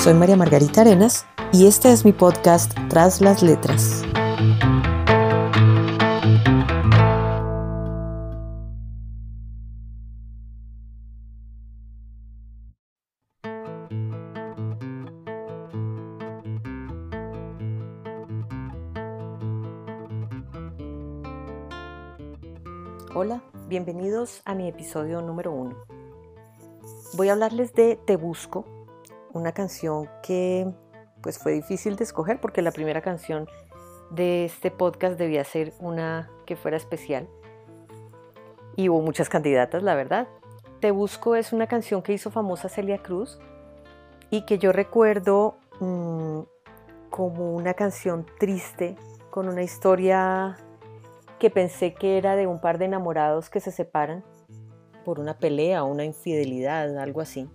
Soy María Margarita Arenas y este es mi podcast Tras las Letras. Hola, bienvenidos a mi episodio número uno. Voy a hablarles de Te Busco, una canción que pues fue difícil de escoger porque la primera canción de este podcast debía ser una que fuera especial. Y hubo muchas candidatas, la verdad. Te Busco es una canción que hizo famosa Celia Cruz y que yo recuerdo mm, como una canción triste, con una historia que pensé que era de un par de enamorados que se separan por una pelea una infidelidad, algo así.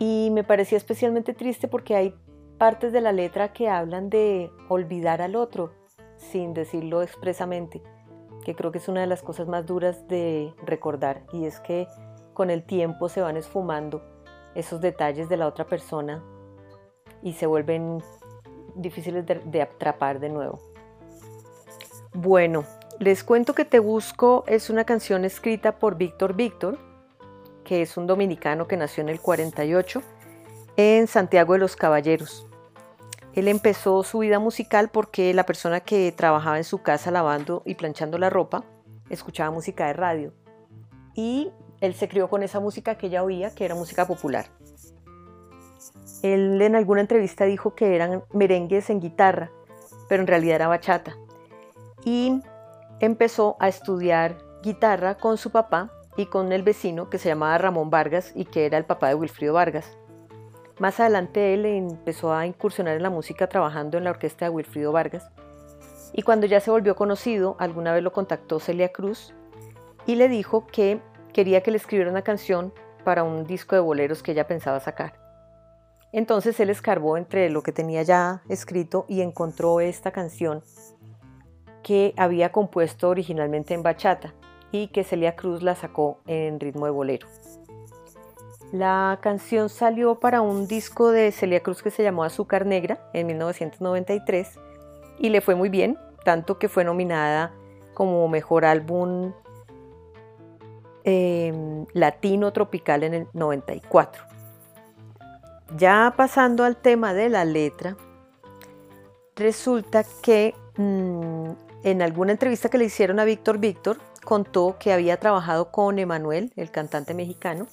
Y me parecía especialmente triste porque hay partes de la letra que hablan de olvidar al otro, sin decirlo expresamente, que creo que es una de las cosas más duras de recordar, y es que con el tiempo se van esfumando esos detalles de la otra persona y se vuelven difíciles de, atrapar de nuevo. Bueno, les cuento que Te Busco es una canción escrita por Víctor Víctor, que es un dominicano que nació en el 48 en Santiago de los Caballeros. Él empezó su vida musical porque la persona que trabajaba en su casa lavando y planchando la ropa escuchaba música de radio. Y él se crió con esa música que ella oía, que era música popular. Él en alguna entrevista dijo que eran merengues en guitarra, pero en realidad era bachata y empezó a estudiar guitarra con su papá y con el vecino que se llamaba Ramón Vargas y que era el papá de Wilfrido Vargas. Más adelante él empezó a incursionar en la música trabajando en la orquesta de Wilfrido Vargas y cuando ya se volvió conocido, alguna vez lo contactó Celia Cruz y le dijo que quería que le escribiera una canción para un disco de boleros que ella pensaba sacar. Entonces él escarbó entre lo que tenía ya escrito y encontró esta canción que había compuesto originalmente en bachata y que Celia Cruz la sacó en ritmo de bolero. La canción salió para un disco de Celia Cruz que se llamó Azúcar Negra en 1993 y le fue muy bien, tanto que fue nominada como mejor álbum em, latino tropical en el 94. Ya pasando al tema de la letra, resulta que mm, en alguna entrevista que le hicieron a Víctor Víctor, contó que había trabajado con Emanuel, el cantante mexicano,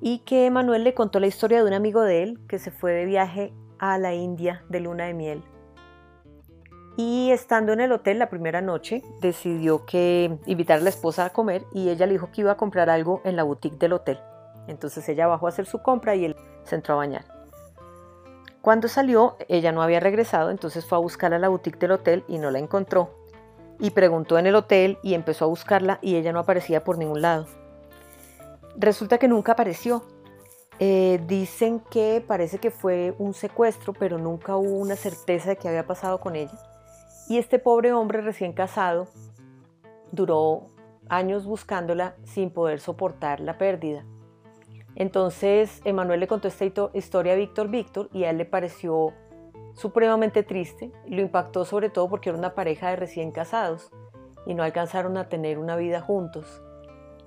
y que Emanuel le contó la historia de un amigo de él que se fue de viaje a la India de luna de miel. Y estando en el hotel la primera noche, decidió que invitar a la esposa a comer y ella le dijo que iba a comprar algo en la boutique del hotel. Entonces ella bajó a hacer su compra y él se entró a bañar. Cuando salió, ella no había regresado, entonces fue a buscarla a la boutique del hotel y no la encontró. Y preguntó en el hotel y empezó a buscarla y ella no aparecía por ningún lado. Resulta que nunca apareció. Eh, dicen que parece que fue un secuestro, pero nunca hubo una certeza de qué había pasado con ella. Y este pobre hombre recién casado duró años buscándola sin poder soportar la pérdida. Entonces, Emanuel le contó esta historia a Víctor Víctor y a él le pareció supremamente triste. Lo impactó sobre todo porque era una pareja de recién casados y no alcanzaron a tener una vida juntos.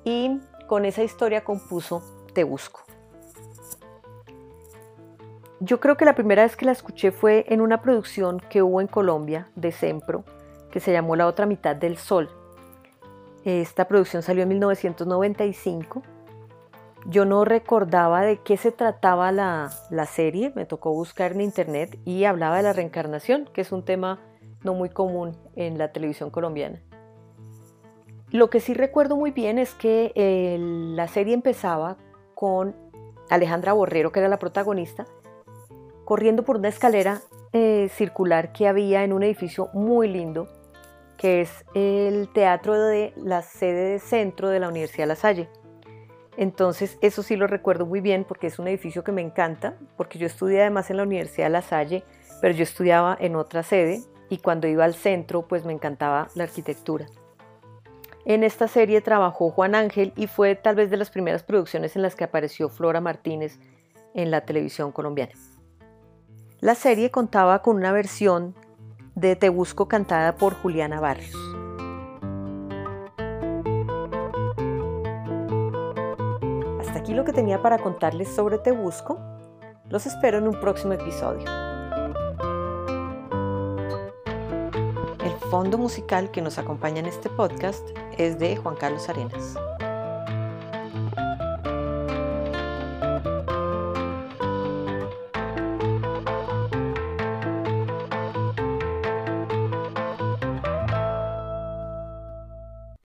Y con esa historia compuso Te Busco. Yo creo que la primera vez que la escuché fue en una producción que hubo en Colombia de Sempro, que se llamó La otra mitad del sol. Esta producción salió en 1995 yo no recordaba de qué se trataba la, serie, me tocó buscar en internet y hablaba de la reencarnación, que es un tema no muy común en la televisión colombiana. Lo que sí recuerdo muy bien es que la serie empezaba con Alejandra Borrero, que era la protagonista, corriendo por una escalera eh, circular que había en un edificio muy lindo, que es el teatro de la sede de centro de la Universidad La Salle. Entonces, eso sí lo recuerdo muy bien porque es un edificio que me encanta, porque yo estudié además en la Universidad de La Salle, pero yo estudiaba en otra sede y cuando iba al centro, pues me encantaba la arquitectura. En esta serie trabajó Juan Ángel y fue tal vez de las primeras producciones en las que apareció Flora Martínez, en la televisión colombiana. La serie contaba con una versión de Te Busco cantada por Juliana Barrios. Lo que tenía para contarles sobre Te Busco. Los espero en un próximo episodio. El fondo musical que nos acompaña en este podcast es de Juan Carlos Arenas.